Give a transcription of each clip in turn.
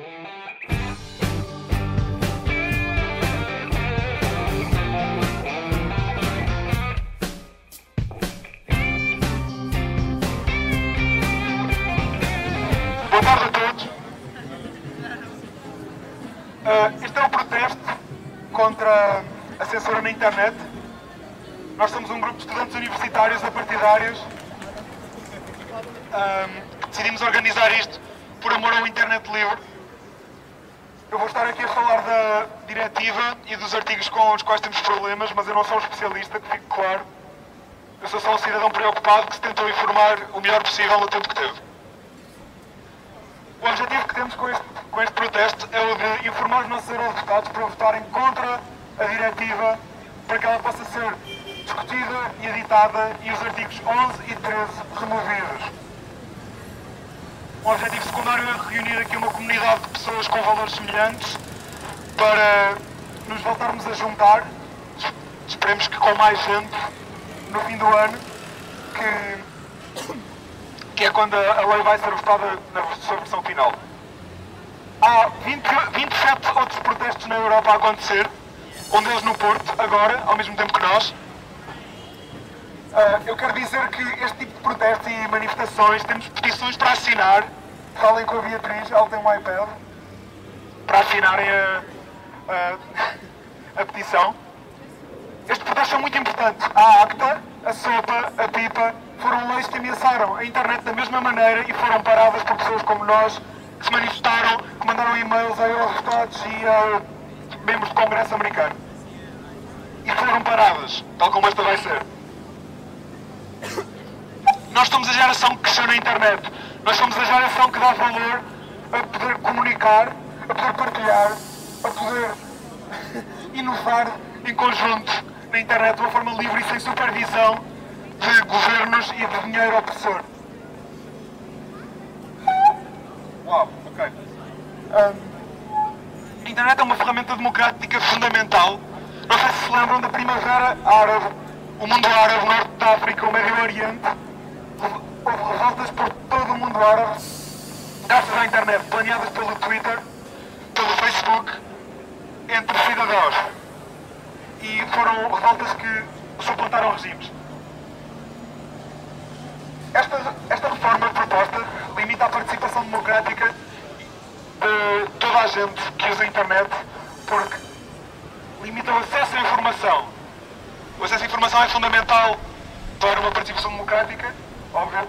Boa a todos. Ah, este é um protesto contra a censura na internet. Nós somos um grupo de estudantes universitários apartidários que decidimos organizar isto por amor ao internet livre. Eu vou estar aqui a falar da diretiva e dos artigos com os quais temos problemas, mas eu não sou um especialista, que fique claro. Eu sou só um cidadão preocupado que se tentou informar o melhor possível no tempo que teve. O objetivo que temos com este, com este protesto é o de informar os nossos eurodeputados para votarem contra a diretiva para que ela possa ser discutida e editada e os artigos 11 e 13 removidos. O objetivo secundário é reunir aqui uma comunidade de pessoas com valores semelhantes para nos voltarmos a juntar, esperemos que com mais gente, no fim do ano, que que é quando a a lei vai ser votada na sua versão final. Há 20 27 outros protestos na Europa a acontecer, um deles no Porto, agora, ao mesmo tempo que nós. Ah, eu quero dizer que este tipo de protestos e manifestações temos petições para assinar. Falem com a Beatriz, ela tem um iPad, para assinarem a, a, a petição. Estes protestos são muito importantes. A ACTA, a SOPA, a PIPA foram leis que ameaçaram a internet da mesma maneira e foram paradas por pessoas como nós que se manifestaram, que mandaram e-mails a eurodeputados e a membros do Congresso americano. E foram paradas, tal como esta vai ser. Nós somos a geração que cresceu na internet. Nós somos a geração que dá valor a poder comunicar, a poder partilhar, a poder inovar em conjunto na internet de uma forma livre e sem supervisão de governos e de dinheiro opressor. Uau, ok. Ahm, a internet é uma ferramenta democrática fundamental. Não sei se se lembram da Primavera Árabe, o mundo árabe, o Norte da África, o Médio Oriente. Houve revoltas por todo o mundo árabe, graças à internet, planeadas pelo Twitter, pelo Facebook, entre cidadãos. E foram revoltas que suplantaram regimes. Esta, esta reforma proposta limita a participação democrática de toda a gente que usa a internet, porque limita o acesso à informação. O acesso à informação é fundamental para uma participação democrática, óbvio,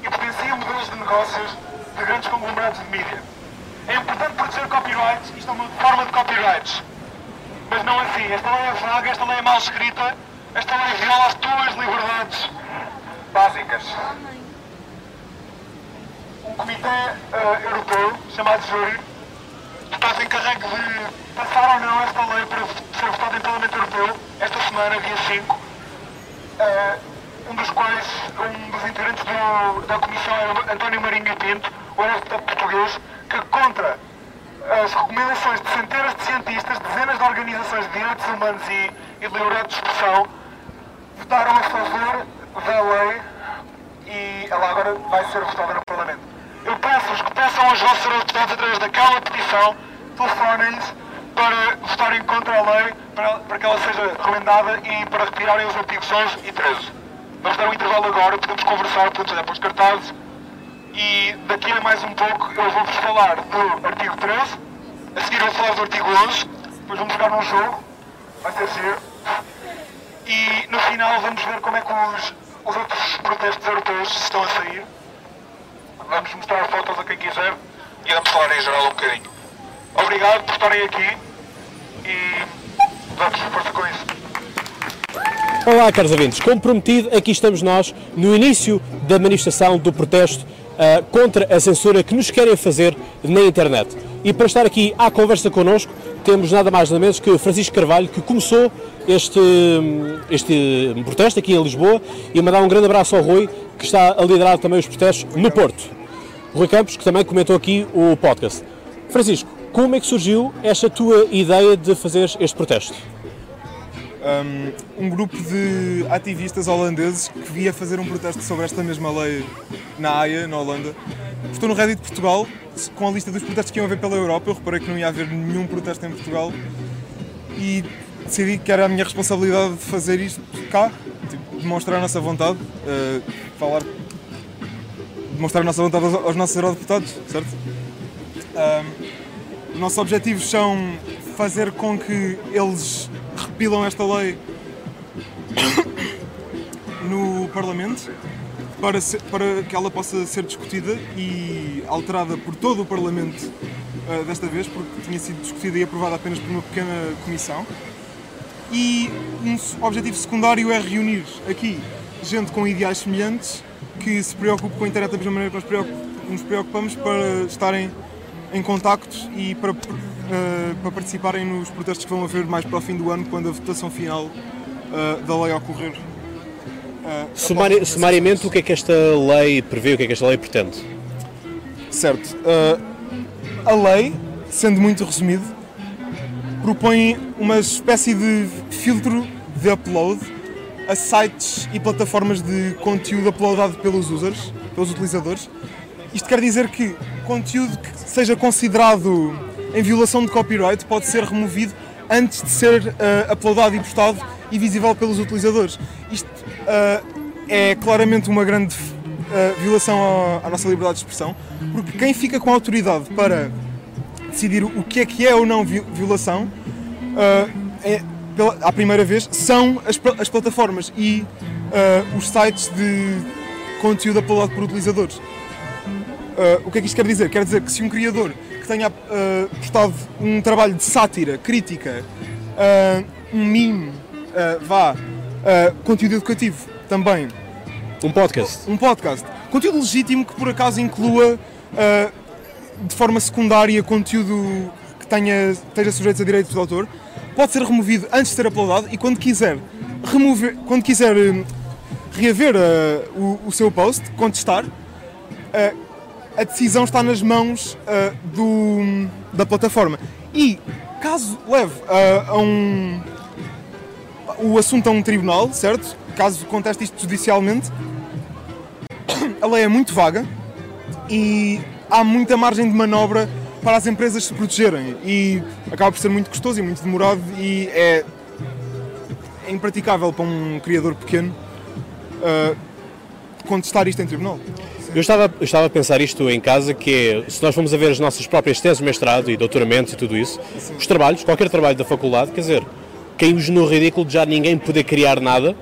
e potencia modelos de negócios de grandes conglomerados de mídia. É importante proteger copyrights, isto é uma forma de copyrights. Mas não assim, esta lei é vaga, esta lei é mal escrita, esta lei viola as tuas liberdades básicas. Um comitê eh, europeu, chamado Júri, está encarregue de passar ou não esta lei para ser votada em Parlamento Europeu, esta semana, dia 5. Eh, um dos quais, um dos integrantes do- da Comissão é António Marinho Pinto, o deputado português, que contra as recomendações de centenas de cientistas, dezenas de organizações de direitos humanos e, e de liberdade de expressão, votaram a favor da lei e ela agora vai ser votada no Parlamento. Eu peço-vos que peçam aos vossos deputados através daquela petição, telefonem-lhes para votarem contra a lei, para, para que ela seja remendada e para retirarem os artigos 11 e 13. Vamos dar um intervalo agora, podemos conversar, podemos olhar para os cartazes e daqui a mais um pouco eu vou-vos falar do artigo 13, a seguir vou falar do artigo 11, depois vamos jogar num jogo, vai ser giro. E no final vamos ver como é que os, os outros protestos europeus estão a sair. Vamos mostrar fotos a quem quiser e vamos falar em geral um bocadinho. Obrigado por estarem aqui e vamos força com isso. Olá, caros ouvintes. Como prometido, aqui estamos nós no início da manifestação do protesto ah, contra a censura que nos querem fazer na internet. E para estar aqui à conversa connosco, temos nada mais nada menos que Francisco Carvalho, que começou este, este protesto aqui em Lisboa, e mandar um grande abraço ao Rui, que está a liderar também os protestos no Porto. Rui Campos, que também comentou aqui o podcast. Francisco, como é que surgiu esta tua ideia de fazer este protesto? um grupo de ativistas holandeses que via fazer um protesto sobre esta mesma lei na Haia, na Holanda, Estou no Reddit de Portugal com a lista dos protestos que iam haver pela Europa. Eu reparei que não ia haver nenhum protesto em Portugal e decidi que era a minha responsabilidade de fazer isto cá, tipo, demonstrar a nossa vontade, uh, falar, demonstrar a nossa vontade aos, nossos eurodeputados, certo? Um, nossos objetivos são fazer com que eles repilam esta lei no Parlamento para, para que ela possa ser discutida e alterada por todo o Parlamento uh, desta vez, porque tinha sido discutida e aprovada apenas por uma pequena comissão. E um objetivo secundário é reunir aqui gente com ideais semelhantes que se preocupe com a internet da mesma maneira que nós nos preocupamos para estarem em contacto e para, uh, para participarem nos protestos que vão haver mais para o fim do ano, quando a votação final uh, da lei ocorrer. Uh, Sumari sumariamente, o que é que esta lei prevê, o que é que esta lei pretende? Certo. a lei, sendo muito resumido, propõe uma espécie de filtro de upload a sites e plataformas de conteúdo uploadado pelos users, pelos utilizadores. Isto quer dizer que conteúdo que seja considerado em violação de copyright pode ser removido antes de ser uh, e postado e visível pelos utilizadores. Isto uh, é claramente uma grande uh, violação à, nossa liberdade de expressão, porque quem fica com a autoridade para decidir o que é que é ou não violação, é, pela, à primeira vez, são as, as plataformas e os sites de conteúdo uploadado por utilizadores. o que é que isto quer dizer? Quer dizer que se um criador que tenha uh, postado um trabalho de sátira, crítica, uh, um meme, uh, vá, conteúdo educativo também. Um podcast. Um podcast. Conteúdo legítimo que por acaso inclua de forma secundária conteúdo que tenha, esteja sujeito a direitos de autor, pode ser removido antes de ser uploadado e quando quiser remover, quando quiser reaver o, o, seu post, contestar, a decisão está nas mãos uh, do, da plataforma. E caso leve uh, a um, o assunto a um tribunal, certo? Caso conteste isto judicialmente, a lei é muito vaga e há muita margem de manobra para as empresas se protegerem e acaba por ser muito custoso e muito demorado e é, é impraticável para um criador pequeno uh, contestar isto em tribunal. Eu estava, eu estava a pensar isto em casa, que é, se nós formos a ver as nossas próprias teses de mestrado e doutoramentos e tudo isso, Sim. os trabalhos, qualquer trabalho da faculdade, quer dizer, caímos no ridículo de já ninguém poder criar nada,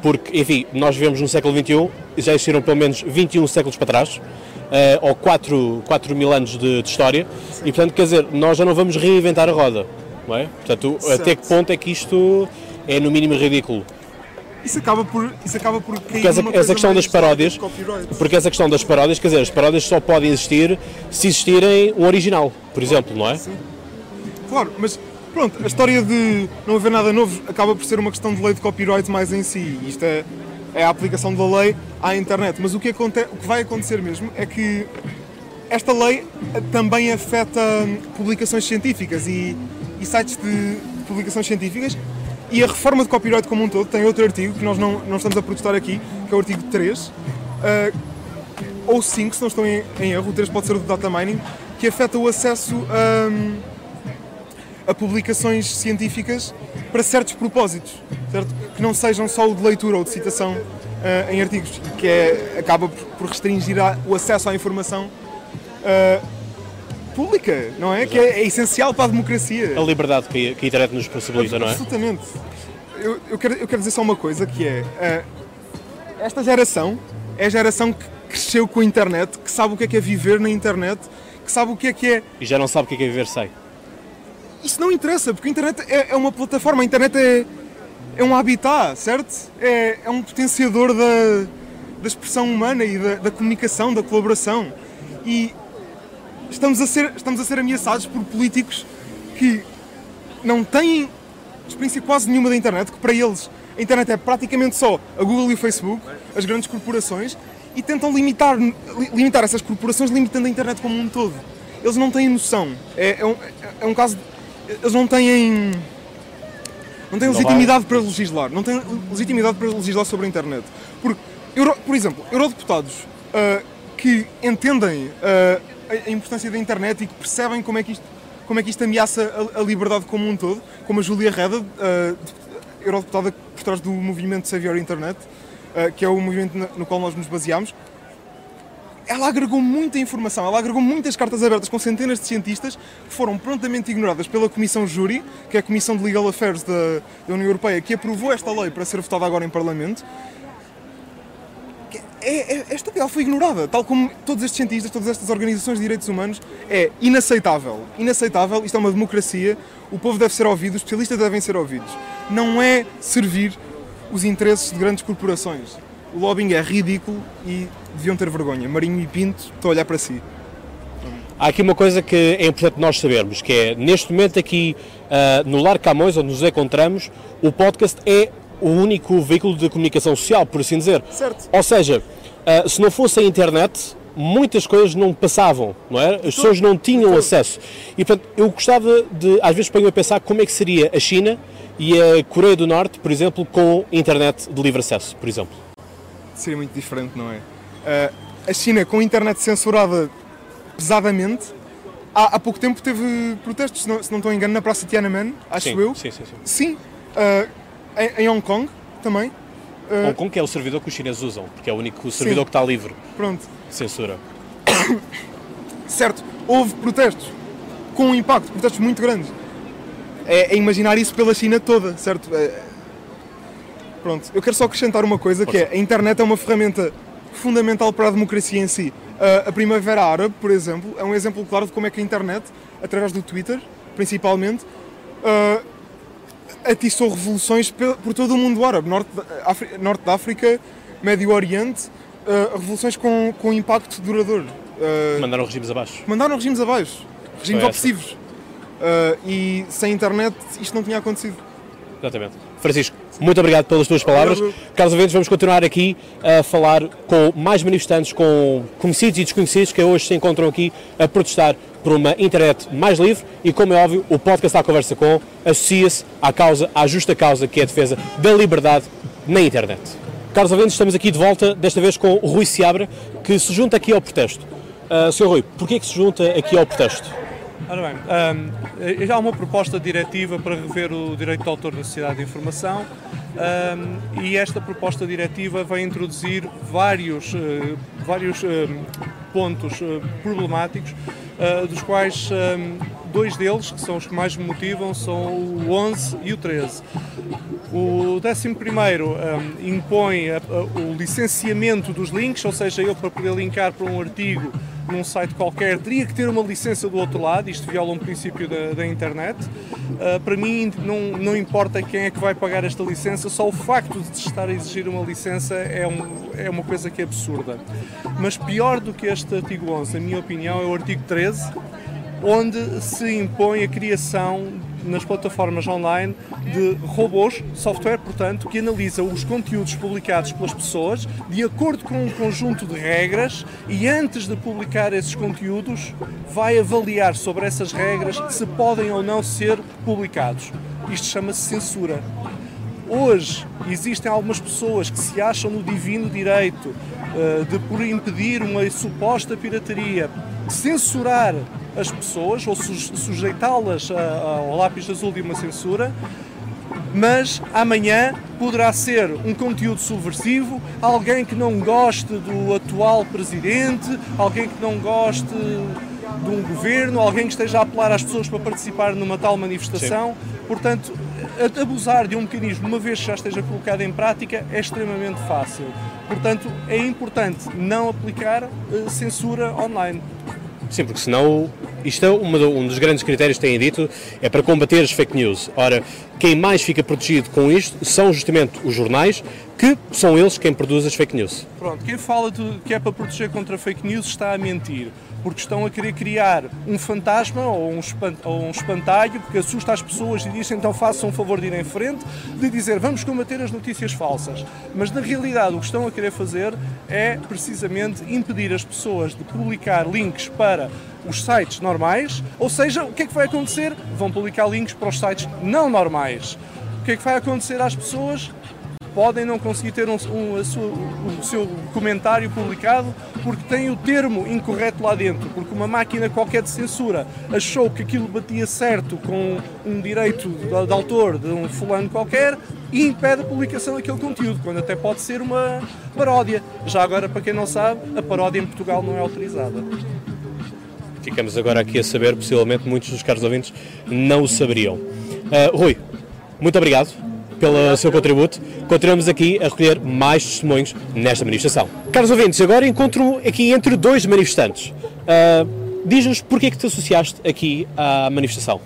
porque, enfim, nós vivemos no século XXI, já existiram pelo menos 21 séculos para trás, uh, ou 4, 4 mil anos de, de história, Sim. e portanto, quer dizer, nós já não vamos reinventar a roda, não é? Portanto, certo. até que ponto é que isto é no mínimo ridículo? isso acaba por, isso acaba por cair porque essa, essa questão das paródias, porque essa questão das paródias, quer dizer, as paródias só podem existir se existirem um original, por exemplo, não é? Sim. Claro, mas pronto, a história de não haver nada novo acaba por ser uma questão de lei de copyright mais em si. Isto é, é a aplicação da lei à internet. Mas o que, o que vai acontecer mesmo é que esta lei também afeta publicações científicas e, e sites de publicações científicas e a reforma de copyright como um todo tem outro artigo que nós não, não estamos a protestar aqui, que é o artigo 3, uh, eh, ou 5, se não estou em, em, erro, o 3 pode ser o do data mining, que afeta o acesso a, a publicações científicas para certos propósitos, certo? que não sejam só o de leitura ou de citação uh, em artigos, que é, acaba por, restringir a, o acesso à informação. Uh, pública, não é? Exato. Que é, é, essencial para a democracia. A liberdade que, que a internet nos possibilita, não é? Absolutamente. Eu, eu, quero, eu quero dizer só uma coisa que é uh, esta geração é a geração que cresceu com a internet, que sabe o que é que é viver na internet, que sabe o que é que é. E já não sabe o que é que é viver sem. Isso não interessa, porque a internet é, é uma plataforma, a internet é, é um habitat, certo? É, é um potenciador da, da expressão humana e da, da comunicação, da colaboração. E estamos a ser, estamos a ser ameaçados por políticos que não têm experiência quase nenhuma da internet, que para eles a internet é praticamente só a Google e o Facebook, as grandes corporações, e tentam limitar, limitar essas corporações limitando a internet como um todo. Eles não têm noção. É, é, um, é um caso. Eles não têm. Não têm legitimidade para legislar. Não têm legitimidade para legislar sobre a internet. Porque, por exemplo, eurodeputados uh, que entendem uh, a, a importância da internet e que percebem como é que isto, como é que isto ameaça a, a liberdade como um todo, como a Julia Reda, uh, eurodeputada por trás do movimento Save Your Internet, que é o movimento no qual nós nos baseamos, ela agregou muita informação, ela agregou muitas cartas abertas com centenas de cientistas que foram prontamente ignoradas pela Comissão Júri, que é a Comissão de Legal Affairs da, da União Europeia, que aprovou esta lei para ser votada agora em Parlamento. É, é, estúpida, ela foi ignorada, tal como todos estes cientistas, todas estas organizações de direitos humanos, é inaceitável. Inaceitável, isto é uma democracia, o povo deve ser ouvido, os especialistas devem ser ouvidos. Não é servir os interesses de grandes corporações o lobbying é ridículo e deviam ter vergonha. Marinho e Pinto estão a olhar para si. Há aqui uma coisa que é importante nós sabermos, que é, neste momento aqui uh, no Lar Camões, onde nos encontramos, o podcast é o único veículo de comunicação social, por assim dizer. Certo. Ou seja, uh, se não fosse a internet, muitas coisas não passavam, não é? As pessoas não tinham acesso. E, portanto, eu gostava de, às vezes, ponho a pensar como é que seria a China e a Coreia do Norte, por exemplo, com internet de livre acesso, por exemplo seria muito diferente, não é? Uh, a China, com a internet censurada pesadamente, há, há pouco tempo teve protestos, se não, se não estou engano, na Praça Tiananmen, acho sim, eu. Sim, sim, sim. Sim, uh, em, em, Hong Kong também. Uh, Hong Kong que é o servidor que os chineses usam, porque é o único servidor sim. que está livre. Pronto. Censura. certo, houve protestos com um impacto, protestos muito grandes. É, é imaginar isso pela China toda, certo? É, Pronto, eu quero só acrescentar uma coisa que é a internet é uma ferramenta fundamental para a democracia em si. Uh, a Primavera Árabe, por exemplo, é um exemplo claro de como é que a internet, através do Twitter, principalmente, uh, atiçou revoluções por todo o mundo árabe, norte, norte da África, Médio Oriente, uh, revoluções com, com impacto duradouro. Uh, mandaram regimes abaixo. Mandaram regimes abaixo, regimes opressivos. Uh, e sem internet isto não tinha acontecido. Exatamente. Francisco, muito obrigado pelas tuas palavras. Carlos Aventos, vamos continuar aqui a falar com mais manifestantes, com conhecidos e desconhecidos que hoje se encontram aqui a protestar por uma internet mais livre e, como é óbvio, o podcast à conversa com associa-se à causa, à justa causa que é a defesa da liberdade na internet. Carlos Aventos, estamos aqui de volta, desta vez com o Rui Seabra, que se junta aqui ao protesto. Uh, Sr. Rui, porquê que se junta aqui ao protesto? Ora bem, um, há uma proposta diretiva para rever o direito de autor na sociedade de informação e esta proposta diretiva vai introduzir vários, uh, vários pontos uh, problemáticos, dos quais dois deles, que são os que mais me motivam, são o 11 e o 13. O 11 um, impõe o licenciamento dos links, ou seja, eu para poder linkar para um artigo num site qualquer, teria que ter uma licença do outro lado, isto viola um princípio da, da internet. Uh, para mim, não, não importa quem é que vai pagar esta licença, só o facto de estar a exigir uma licença é, um, é uma coisa que é absurda. Mas pior do que este artigo 11, na minha opinião, é o artigo 13, onde se impõe a criação nas plataformas online de robôs, software, portanto, que analisa os conteúdos publicados pelas pessoas de acordo com um conjunto de regras e antes de publicar esses conteúdos vai avaliar sobre essas regras se podem ou não ser publicados. Isto chama-se censura. Hoje existem algumas pessoas que se acham no divino direito uh, de, por impedir uma suposta pirataria, censurar as pessoas ou sujeitá-las ao lápis azul de uma censura, mas amanhã poderá ser um conteúdo subversivo, alguém que não goste do atual presidente, alguém que não goste de um governo, alguém que esteja a apelar às pessoas para participar numa tal manifestação. Sim. Portanto, abusar de um mecanismo, uma vez que já esteja colocado em prática, é extremamente fácil. Portanto, é importante não aplicar uh, censura online. Sim, porque senão isto é um dos grandes critérios que têm dito, é para combater as fake news. Ora, quem mais fica protegido com isto são justamente os jornais, que são eles quem produz as fake news. Pronto, quem fala de, que é para proteger contra fake news está a mentir porque estão a querer criar um fantasma ou um, ou um espantalho que assusta as pessoas e diz então façam um favor de ir em frente, de dizer vamos combater as notícias falsas. Mas na realidade o que estão a querer fazer é precisamente impedir as pessoas de publicar links para os sites normais, ou seja, o que é que vai acontecer? Vão publicar links para os sites não normais. O que é que vai acontecer às pessoas? podem não conseguir ter um, um, sua, o seu comentário publicado porque tem o termo incorreto lá dentro, porque uma máquina qualquer de censura achou que aquilo batia certo com um direito de, de autor de um fulano qualquer e impede a publicação daquele conteúdo, quando até pode ser uma paródia. Já agora, para quem não sabe, a paródia em Portugal não é autorizada. Ficamos agora aqui a saber, possivelmente muitos dos caros ouvintes não o saberiam. Uh, Rui, muito obrigado pelo seu contributo. Continuamos aqui a recolher mais testemunhos nesta manifestação. Caros ouvintes, agora encontro aqui entre dois manifestantes. Uh, Diz-nos porquê é que te associaste aqui à manifestação.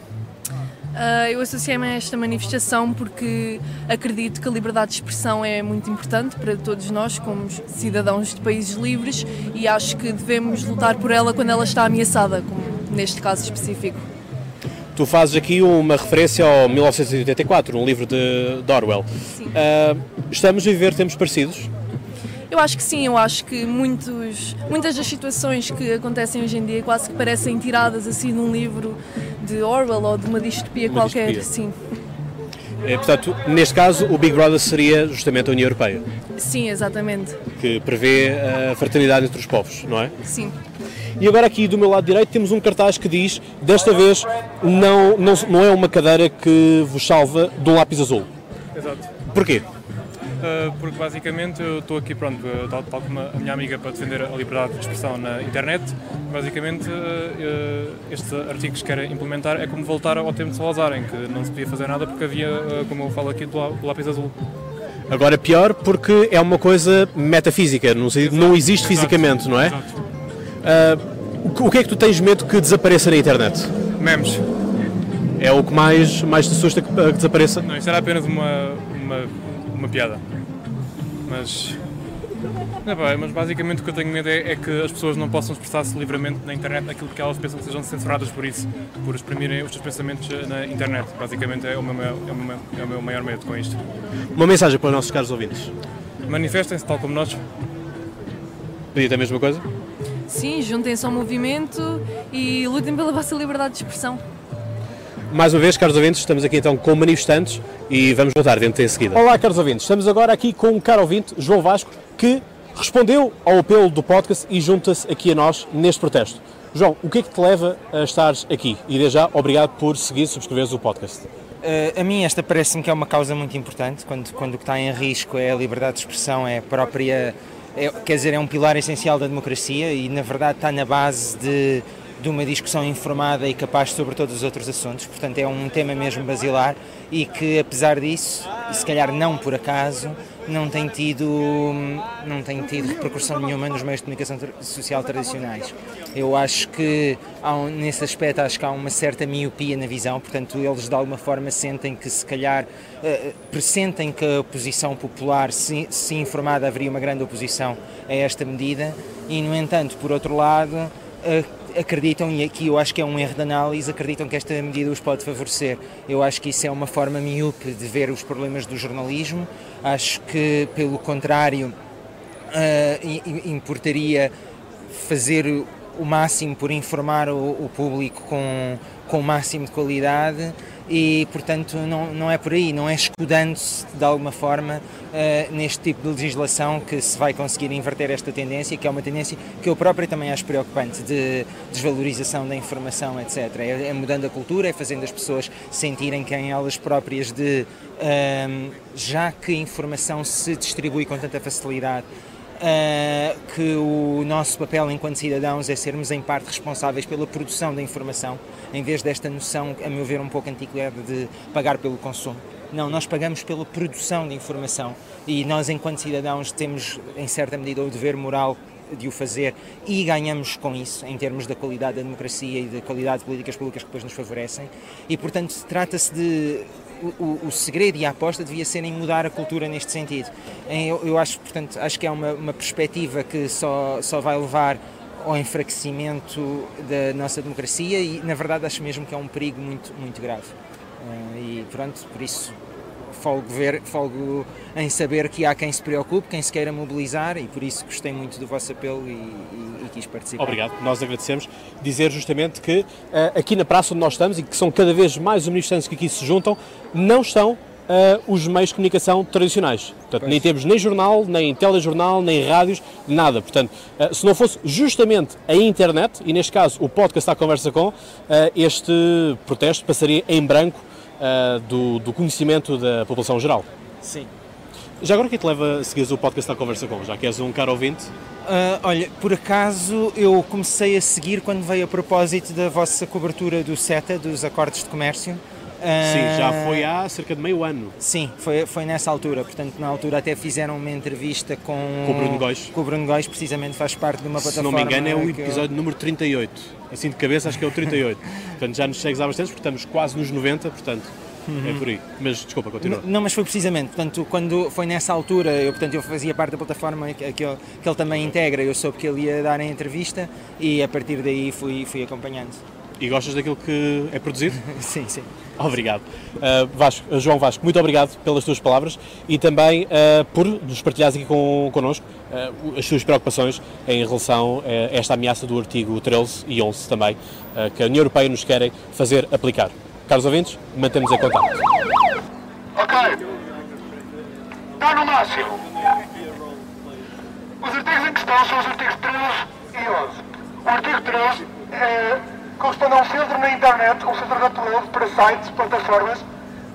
Uh, eu associei-me a esta manifestação porque acredito que a liberdade de expressão é muito importante para todos nós, como cidadãos de países livres, e acho que devemos lutar por ela quando ela está ameaçada, como neste caso específico. Tu fazes aqui uma referência ao 1984, um livro de, de Orwell. Sim. Uh, estamos a viver tempos parecidos? Eu acho que sim, eu acho que muitos, muitas das situações que acontecem hoje em dia quase que parecem tiradas assim num livro de Orwell ou de uma distopia Uma qualquer. distopia. Sim. É, portanto, neste caso, o Big Brother seria justamente a União Europeia, sim, exatamente. que prevê a fraternidade entre os povos, não é? Sim. E agora aqui do meu lado direito temos um cartaz que diz, desta vez não, não, não é uma cadeira que vos salva de um lápis azul. Exato. Porquê? Uh, porque basicamente eu estou aqui, pronto, uh, tal, tal como a minha amiga, para defender a liberdade de expressão na internet. Basicamente, uh, estes artigos que querem implementar é como voltar ao tempo de Salazar, em que não se podia fazer nada porque havia, uh, como eu falo aqui, do lá- do lápis azul. Agora pior porque é uma coisa metafísica, não, existe Exato. fisicamente, não é? Exato. O que- é que tu tens medo que desapareça na internet? Memes. É o que mais, mais te assusta que, que desapareça? Não, isto era apenas uma, uma, uma piada. Mas. Não, pá, mas basicamente o que eu tenho medo é, é que as pessoas não possam expressar-se livremente na internet aquilo que elas pensam que sejam censuradas por isso, por exprimirem os seus pensamentos eh, na internet. Basicamente é o meu, maior- é o meu, é o meu maior medo com isto. Uma mensagem para os nossos caros ouvintes. Manifestem-se tal como nós. Pedir a mesma coisa? Sim, juntem-se ao movimento e lutem pela vossa liberdade de expressão. Mais uma vez, caros ouvintes, estamos aqui então com manifestantes e vamos voltar dentro em seguida. Olá, caros ouvintes, estamos agora aqui com um caro ouvinte, João Vasco, que respondeu ao apelo do podcast e junta-se aqui a nós neste protesto. João, o que é que te leva a estares aqui? E desde já, obrigado por seguir e subscreveres o podcast. Uh, a mim esta parece-me que é uma causa muito importante, quando, quando o que está em risco é a liberdade de expressão, é a própria, é, quer dizer, é um pilar essencial da democracia e na verdade está na base de, de uma discussão informada e capaz sobre todos os outros assuntos, portanto é um tema mesmo basilar e que apesar disso, e se calhar não por acaso, não tem tido, não tem tido repercussão nenhuma nos meios de comunicação social tradicionais. Eu acho que um- nesse aspecto acho que há uma certa miopia na visão, portanto eles de alguma forma sentem que se calhar eh, pressentem que a oposição popular, se, se informada, haveria uma grande oposição a esta medida. E no entanto, por outro lado, eh, acreditam, e aqui eu acho que é um erro de análise, acreditam que esta medida os pode favorecer. Eu acho que isso é uma forma miúpe de ver os problemas do jornalismo. Acho que, pelo contrário, i- importaria fazer o máximo por informar o, o público com, com o máximo de qualidade e, portanto, não, não é por aí, não é escudando-se de alguma forma eh, neste tipo de legislação que se vai conseguir inverter esta tendência, que é uma tendência que eu próprio também acho preocupante, de desvalorização da informação, etc. É, é mudando a cultura, é fazendo as pessoas sentirem que em elas próprias de, ehm, já que a informação se distribui com tanta facilidade, Uh, que o nosso papel enquanto cidadãos é sermos em parte responsáveis pela produção da informação, em vez desta noção, a meu ver, um pouco antiquada de pagar pelo consumo. Não, nós pagamos pela produção de informação e nós, enquanto cidadãos, temos, em certa medida, o dever moral de o fazer e ganhamos com isso, em termos da qualidade da democracia e da qualidade de políticas públicas que depois nos favorecem. E, portanto, trata-se de o, o- segredo e a aposta devia ser em mudar a cultura neste sentido. Eu, eu acho, portanto, acho que é uma, uma perspectiva que só, só vai levar ao enfraquecimento da nossa democracia e, na verdade, acho mesmo que é um perigo muito, muito grave. Eh, e pronto, por isso folgo, ver, folgo em saber que há quem se preocupe, quem se queira mobilizar e por isso gostei muito do vosso apelo e, e- e quis participar. Obrigado, nós agradecemos. Dizer justamente que eh, aqui na praça onde nós estamos e que são cada vez mais os manifestantes que aqui se juntam, não estão uh, os meios de comunicação tradicionais. Portanto, nem temos nem jornal, nem telejornal, nem rádios, nada. Portanto, uh, se não fosse justamente a internet, e neste caso o podcast à conversa com, uh, este protesto passaria em branco do, do conhecimento da população geral. Sim. Já agora o que é te leva a seguir o podcast à conversa com? Já que és um caro ouvinte? Uh, olha, por acaso eu comecei a seguir quando veio a propósito da vossa cobertura do CETA, dos acordos de comércio. Sim, já foi há cerca de meio ano. Sim, foi, foi nessa altura. Portanto, na altura até fizeram uma entrevista com, com o Bruno Góis. Com o Bruno Góis, precisamente faz parte de uma plataforma. Se não me engano, é o episódio eu... número 38. Assim de cabeça, acho que é o 38. portanto, já nos segues há bastante, porque estamos quase nos 90, portanto. Uhum. É por aí. Mas desculpa, continua. Não, mas foi precisamente, portanto, quando foi nessa altura, eu, portanto, eu fazia parte da plataforma que, que, ele, que ele também integra, eu soube que ele ia dar a entrevista e a partir daí fui, fui acompanhando. E gostas daquilo que é produzido? sim, sim. Obrigado. Uh, Vasco, uh, João Vasco, muito obrigado pelas tuas palavras e também uh, por nos partilhares aqui com, connosco as tuas preocupações em relação a esta ameaça do artigo 13 e 11 também, que a União Europeia nos quer fazer aplicar. Caros ouvintes, mantemos em contato. Ok. Está no máximo. Os artigos em questão são os artigos 13 e 11. O artigo 13 é, corresponde a um filtro na internet, um filtro upload para sites, plataformas,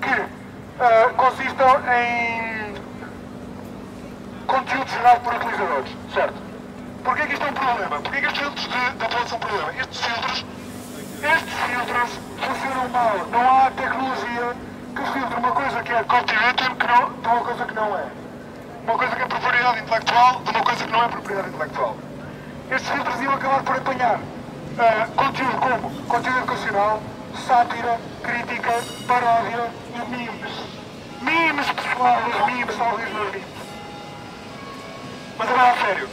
que uh, consistam em conteúdo gerado por utilizadores, certo? Porquê que isto é um problema? Porquê que estes filtros de, de são um problema? Estes filtros estes filtros funcionam mal. Não há tecnologia que filtre uma coisa que é copywritten que não, de uma coisa que não é. Uma coisa que é propriedade intelectual de uma coisa que não é propriedade intelectual. Estes filtros iam acabar por apanhar uh, conteúdo como conteúdo educacional, sátira, crítica, paródia e memes. Memes, pessoal, os memes, talvez nos memes. Mas agora a sério.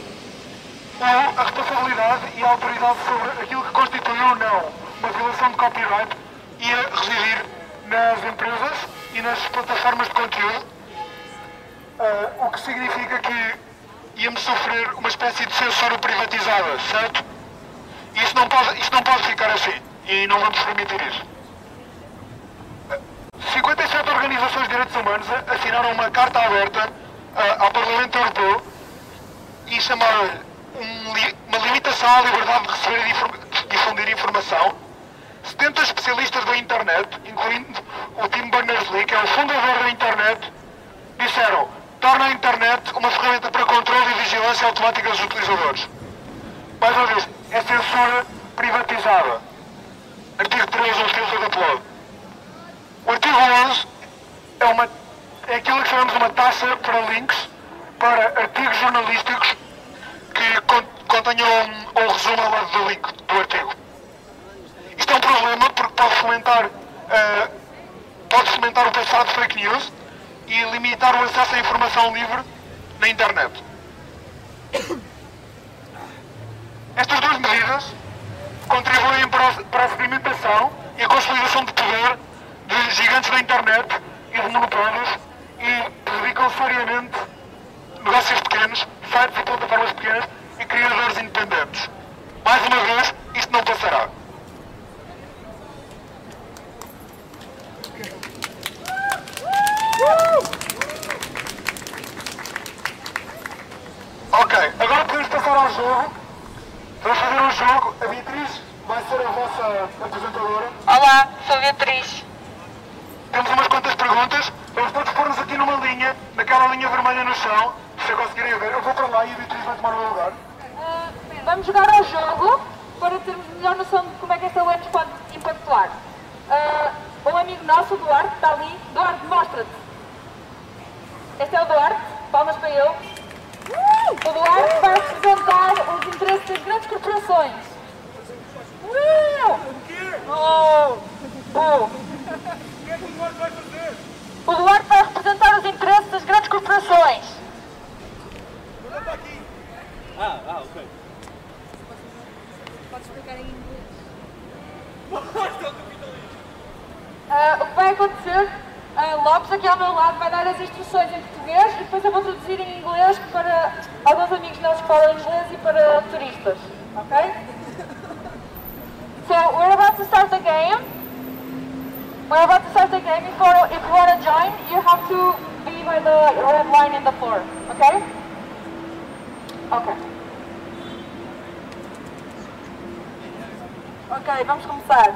a responsabilidade e a autoridade sobre aquilo que constitui ou não uma violação de copyright ia residir nas empresas e nas plataformas de conteúdo, uh, o que significa que íamos sofrer uma espécie de censura privatizada, certo? Isso não pode, isso não pode ficar assim e não vamos permitir isso. 57 organizações de direitos humanos assinaram uma carta aberta uh, ao Parlamento Europeu e chamaram-lhe um, uma limitação à liberdade de receber e difundir informação 70 especialistas da internet, incluindo o Tim Berners-Lee, que é o fundador da internet, disseram torna a internet uma ferramenta para controle e vigilância automática dos utilizadores. Mais uma vez, é censura privatizada. Artigo 13, o filtro de upload. O artigo 11 é, uma, é aquilo que chamamos uma taxa para links para artigos jornalísticos que contenham um, um resumo ao lado do link do artigo. Isto é um problema porque pode fomentar, uh, pode fomentar o pensado de fake news e limitar o acesso à informação livre na internet. Estas duas medidas contribuem para a, sedimentação e a consolidação de poder de gigantes da internet e de monopólios e prejudicam seriamente negócios pequenos, sites e plataformas pequenas e criadores independentes. Mais uma vez, isto não passará. Ok, agora podemos passar ao jogo. Vamos fazer um jogo. A Beatriz vai ser a vossa apresentadora. Olá, sou a Beatriz. Temos umas quantas perguntas. Vamos todos pôr-nos aqui numa linha, naquela linha vermelha no chão, se eu conseguirem ver. Eu vou para lá e a Beatriz vai tomar o meu lugar. Uh, vamos jogar ao jogo para termos melhor noção de como é que esta web nos pode impactuar. Uh, um amigo nosso, o Duarte, está ali. Duarte, mostra-te. Este é o Duarte. Palmas para ele. O Duarte vai representar os interesses das grandes corporações. Uh! Oh! Oh! O que é que o Duarte vai fazer? O Duarte vai representar os interesses das grandes corporações. Está aqui. Ah, ah, ok. Pode explicar em inglês. Uh, o que vai acontecer aqui ao meu lado vai dar as instruções em português e depois eu vou traduzir em inglês para alguns amigos nossos que falam inglês e para turistas. Ok? So we're about to start the game. We're about to start the game. If if you want to join, you have to be by the red line in the floor. Okay? Okay. Ok, vamos começar.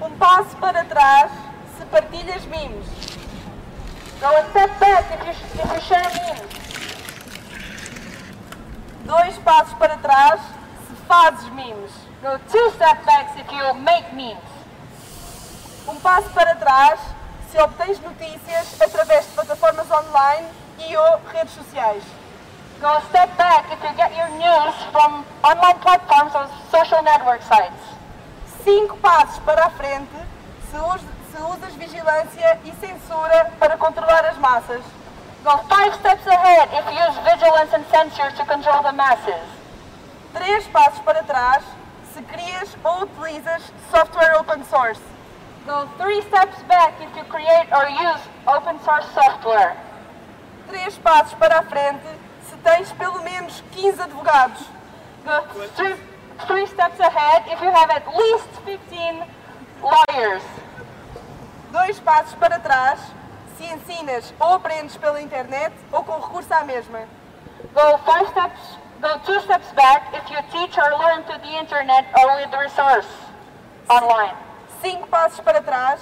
Um passo para trás se partilhas memes. Go a step back if you, if you share memes. Dois passos para trás se fazes memes. Go two step backs if you make memes. Um passo para trás se obtens notícias através de plataformas online e ou redes sociais. Go a step back if you get your news from online platforms or social network sites. Cinco passos para a frente se, us se usas vigilância e censura massas. Go five steps ahead if you use vigilance and censure to control the masses. Três passos para trás se crias ou utilizas software open source. Go three steps back if you create or use open source software. Três passos para a frente se tens pelo menos 15 advogados. Go three, three steps ahead if you have at least 15 lawyers. Dois passos para trás se ensinas ou aprendes pela internet ou com recurso à mesma. Go five steps, go two steps back if you teach or learn through the internet or with resource online. Cinco passos para trás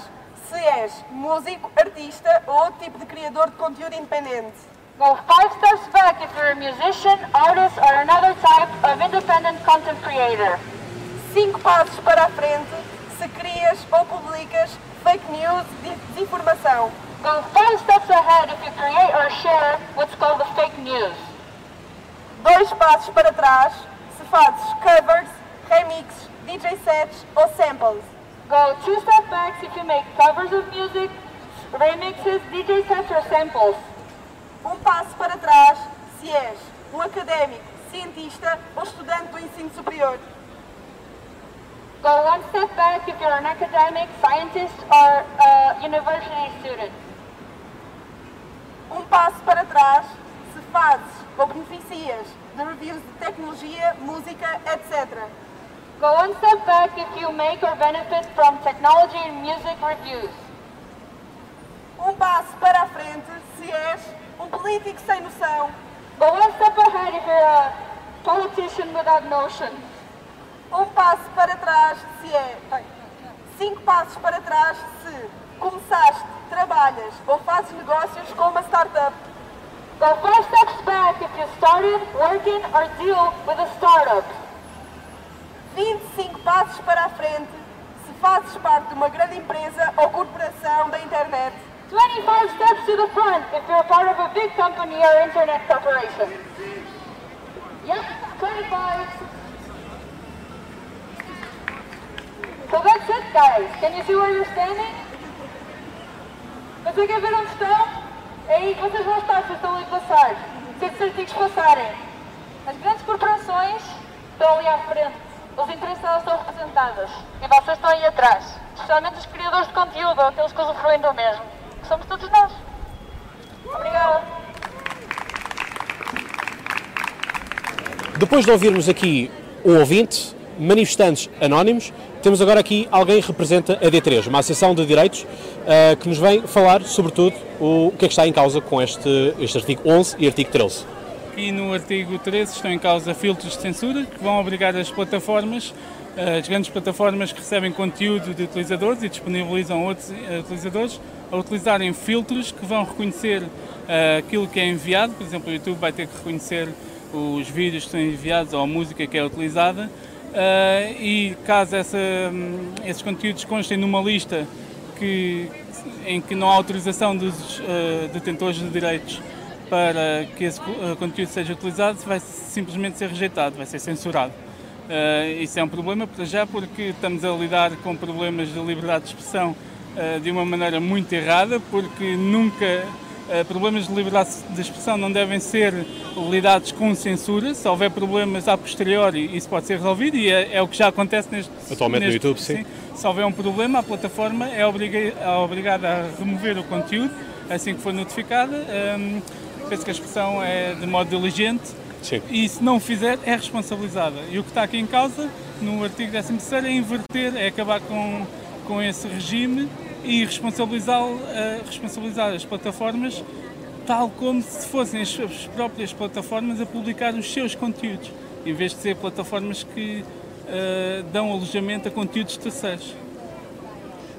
se és músico, artista ou outro tipo de criador de conteúdo independente. Go five steps back if you're a musician, artist or another type of independent content creator. Cinco passos para a frente se crias ou publicas fake news desinformação. Go five steps ahead if you create or share what's called the fake news. Dois passos para trás se fazes covers, remixes, DJ sets ou samples. Go two steps back if you make covers of music, remixes, DJ sets or samples. Um passo para trás se és um académico, cientista ou estudante do ensino superior. Go one step back if you're an academic, scientist or a university student. Um passo para trás se fazes ou beneficias de reviews de tecnologia, música, etc. Go one step back if you make or benefit from technology and music reviews. Um passo para a frente se és um político sem noção. Go one step ahead if you're a politician without notion. Um passo para trás se é. Cinco passos para trás se começaste, trabalhas ou fazes negócios com uma startup. Go five steps back if you started working or deal with a startup. 25 passos para a frente se fazes parte de uma grande empresa ou corporação da internet. 25 steps to the front if you're part of a big company or internet corporation. Yep, 25. So that's it, guys. Can you see where you're standing? Conseguem ver onde estão? É aí que vocês vão estar, vocês estão ali a passar. Se esses artigos passarem. As grandes corporações estão ali à frente. Os interessados estão representados. E vocês estão aí atrás. Especialmente os criadores de conteúdo, ou aqueles que usufruem do mesmo. Que somos todos nós. Obrigada. Depois de ouvirmos aqui um ouvinte, manifestantes anónimos, temos agora aqui alguém que representa a D3, uma associação de direitos uh, que nos vem falar, sobretudo, o, o que é que está em causa com este, este artigo 11 e artigo 13. E no artigo 13 estão em causa filtros de censura que vão obrigar as plataformas, as grandes plataformas que recebem conteúdo de utilizadores e disponibilizam outros utilizadores, a utilizarem filtros que vão reconhecer aquilo que é enviado. Por exemplo, o YouTube vai ter que reconhecer os vídeos que são enviados ou a música que é utilizada. Uh, e caso essa, um, esses conteúdos constem numa lista que, em que não há autorização dos uh, detentores de direitos para que esse uh, conteúdo seja utilizado, vai simplesmente ser rejeitado, vai ser censurado. isso é um problema para já porque estamos a lidar com problemas de liberdade de expressão de uma maneira muito errada, porque nunca Uh, problemas de liberdade de expressão não devem ser lidados com censura. Se houver problemas a posteriori, isso pode ser resolvido e é, é o que já acontece neste. Atualmente neste, no YouTube, sim. sim. Se houver um problema, a plataforma é, obriga, é obrigada a remover o conteúdo assim que for notificada. Um, penso que a expressão é de modo diligente sim. e se não o fizer, é responsabilizada. E o que está aqui em causa, no artigo 13, é inverter, é acabar com, com esse regime e responsabilizar, uh, responsabilizar as plataformas tal como se fossem as suas próprias plataformas a publicar os seus conteúdos, em vez de ser plataformas que uh, dão alojamento a conteúdos terceiros.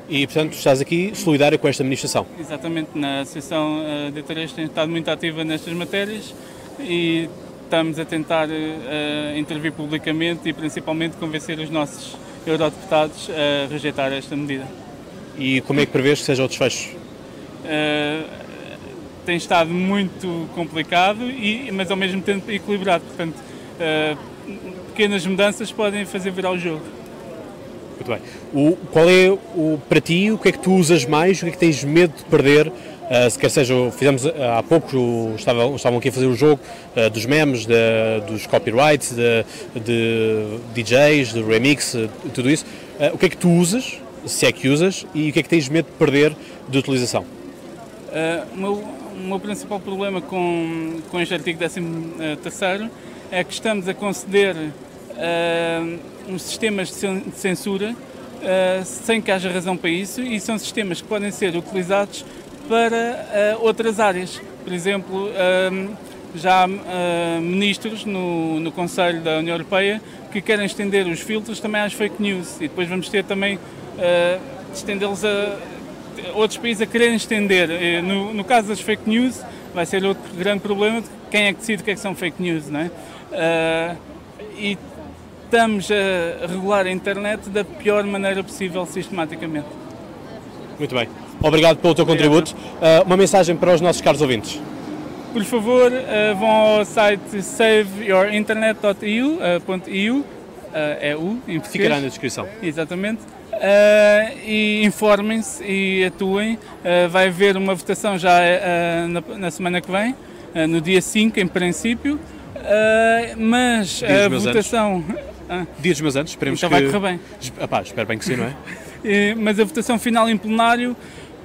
E, portanto, estás aqui solidário com esta administração? Exatamente, na Associação uh, de Editores tem estado muito ativa nestas matérias e estamos a tentar uh, intervir publicamente e principalmente convencer os nossos eurodeputados a rejeitar esta medida. E como é que prevês que seja o desfecho? Uh, tem estado muito complicado, e, mas ao mesmo tempo equilibrado. Portanto, uh, pequenas mudanças podem fazer virar o jogo. Muito bem. O, qual é o, para ti, o que é que tu usas mais, o que é que tens medo de perder? Uh, se quer seja, fizemos uh, há pouco, estavam, estavam aqui a fazer o jogo uh, dos memes, de, dos copyrights, de, de DJs, de remix, tudo isso. o que é que tu usas, se é que usas, e o que é que tens medo de perder de utilização? o, meu, meu principal problema com, com este artigo 13 é que estamos a conceder uh, uns sistemas de censura uh, sem que haja razão para isso e são sistemas que podem ser utilizados para uh, outras áreas. Por exemplo, já há ministros no, no Conselho da União Europeia que querem estender os filtros também às fake news e depois vamos ter também estendê-los a outros países a quererem estender. No, no caso das fake news, vai ser outro grande problema de quem é que decide o que, é que são fake news, não é? Uh, e estamos a regular a internet da pior maneira possível, sistematicamente. Muito bem. Obrigado pelo teu Obrigado. contributo. Uh, uma mensagem para os nossos caros ouvintes. Por favor, uh, vão ao site saveyourinternet.eu, uh, .eu, é U, em Ficará na descrição. Exatamente. E informem-se e atuem. vai haver uma votação já na, na, semana que vem, no dia 5, em princípio. mas a votação. Ah. Dia dos meus anos, esperemos então que... vai correr bem. Epá, espero bem que sim, não é? Mas a votação final em plenário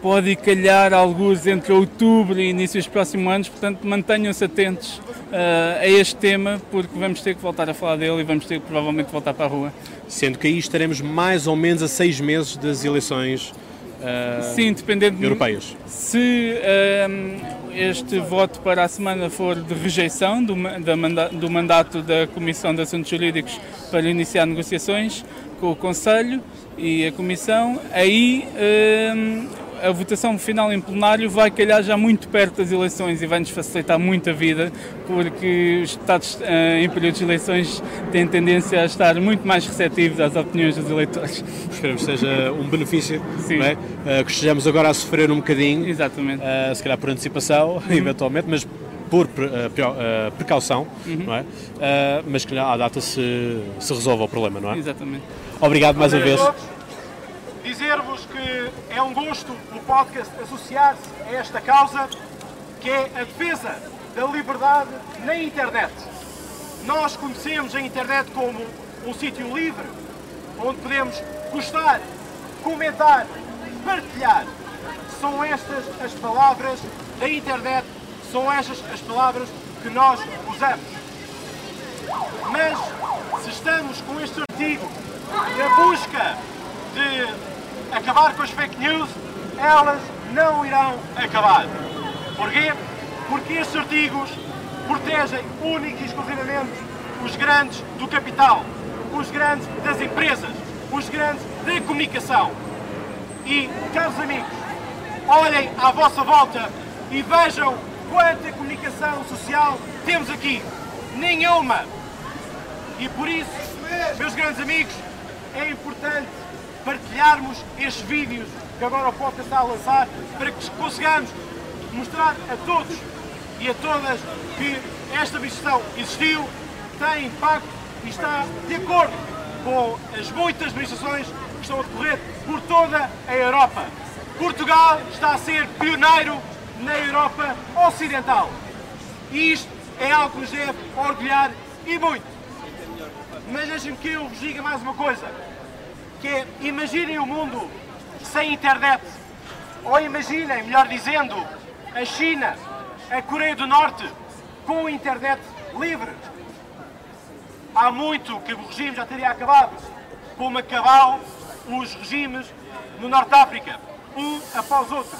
pode calhar alguns entre outubro e início dos próximos anos, portanto mantenham-se atentos uh, a este tema, porque vamos ter que voltar a falar dele e vamos ter que provavelmente voltar para a rua. Sendo que aí estaremos mais ou menos a seis meses das eleições uh, Sim, dependendo europeias. Se uh, este voto para a semana for de rejeição do, da, do mandato da Comissão de Assuntos Jurídicos para iniciar negociações com o Conselho e a Comissão, aí uh, a votação final em plenário vai calhar já muito perto das eleições e vai-nos facilitar muito a vida, porque os Estados uh, em períodos de eleições têm tendência a estar muito mais receptivos às opiniões dos eleitores. Esperamos que seja um benefício, Sim. não é? Uh, que estejamos agora a sofrer um bocadinho, Exatamente. Uh, se calhar por antecipação, uhum. eventualmente, mas por uh, precaução, uhum. não é? Uh, mas que à data se, se resolva o problema, não é? Exatamente. Obrigado mais uma vez dizer-vos que é um gosto o podcast associar-se a esta causa, que é a defesa da liberdade na internet. Nós conhecemos a internet como um sítio livre, onde podemos gostar, comentar, partilhar. São estas as palavras da internet, são estas as palavras que nós usamos. Mas se estamos com este artigo na busca de acabar com as fake news, elas não irão acabar. Porquê? Porque estes artigos protegem única e exclusivamente os grandes do capital, os grandes das empresas, os grandes da comunicação. E, caros amigos, olhem à vossa volta e vejam quanta comunicação social temos aqui. Nenhuma! E por isso, meus grandes amigos, é importante partilharmos estes vídeos que agora o podcast está a lançar para que consigamos mostrar a todos e a todas que esta administração existiu, tem impacto e está de acordo com as muitas administrações que estão a decorrer por toda a Europa. Portugal está a ser pioneiro na Europa Ocidental. E isto é algo que nos deve orgulhar e muito. Mas deixem-me que eu vos diga mais uma coisa que é, imaginem o mundo sem internet. Ou imaginem, melhor dizendo, a China, a Coreia do Norte, com internet livre. Há muito que o regime já teria acabado, como acabaram os regimes no Norte de África. um após outro,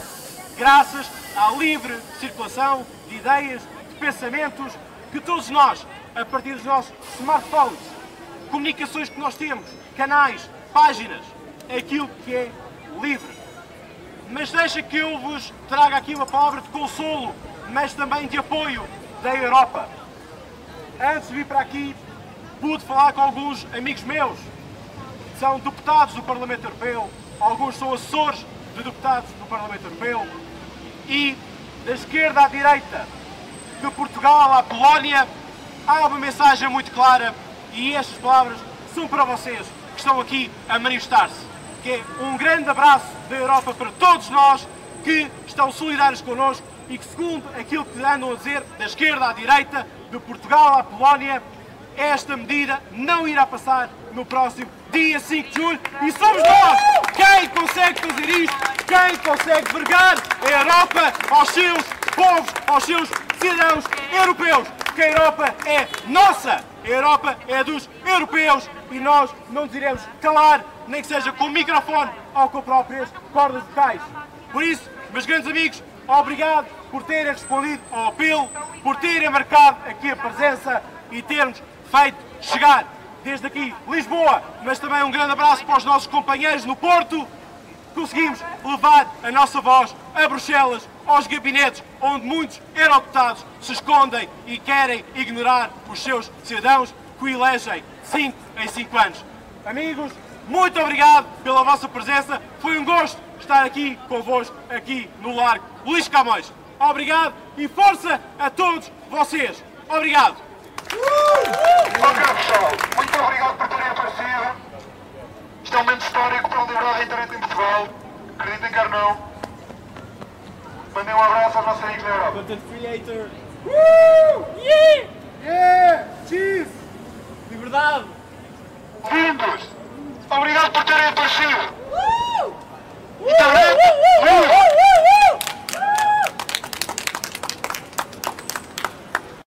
graças à livre circulação de ideias, de pensamentos que todos nós, a partir dos nossos smartphones, comunicações que nós temos, canais, páginas, aquilo que é livre. Mas deixa que eu vos traga aqui uma palavra de consolo, mas também de apoio da Europa. Antes de vir para aqui, pude falar com alguns amigos meus, que são deputados do Parlamento Europeu, alguns são assessores de deputados do Parlamento Europeu, e da esquerda à direita, de Portugal à Polónia, há uma mensagem muito clara e estas palavras são para vocês estão aqui a manifestar-se, que é um grande abraço da Europa para todos nós que estão solidários connosco e que, segundo aquilo que andam a dizer, da esquerda à direita, de Portugal à Polónia, esta medida não irá passar no próximo dia 5 de julho. E somos nós quem consegue fazer isto, quem consegue vergar a Europa aos seus povos, aos seus cidadãos europeus, porque a Europa é nossa, a Europa é dos europeus e nós não nos iremos calar, nem que seja com o microfone ou com próprias cordas vocais. Por isso, meus grandes amigos, obrigado por terem respondido ao apelo, por terem marcado aqui a presença e termos feito chegar desde aqui Lisboa, mas também um grande abraço para os nossos companheiros no Porto. Conseguimos levar a nossa voz a Bruxelas, aos gabinetes onde muitos eurodeputados se escondem e querem ignorar os seus cidadãos que o elegem 5 em 5 anos. Amigos, muito obrigado pela vossa presença. Foi um gosto estar aqui convosco, aqui no Largo Luís Camões. Obrigado e força a todos vocês. Obrigado. Ok, pessoal, muito obrigado por terem aparecido. Isto é um momento histórico para a liberdade da internet em Portugal. Acreditem quer não. Mandei um abraço à nossa Hitler. Content creator. Uh! Yeah! Yeah! Cheese! Liberdade! Lindos! Obrigado por terem aparecido! Uh! Uh! E. Uh! Uh! Uh! Uh! Uh!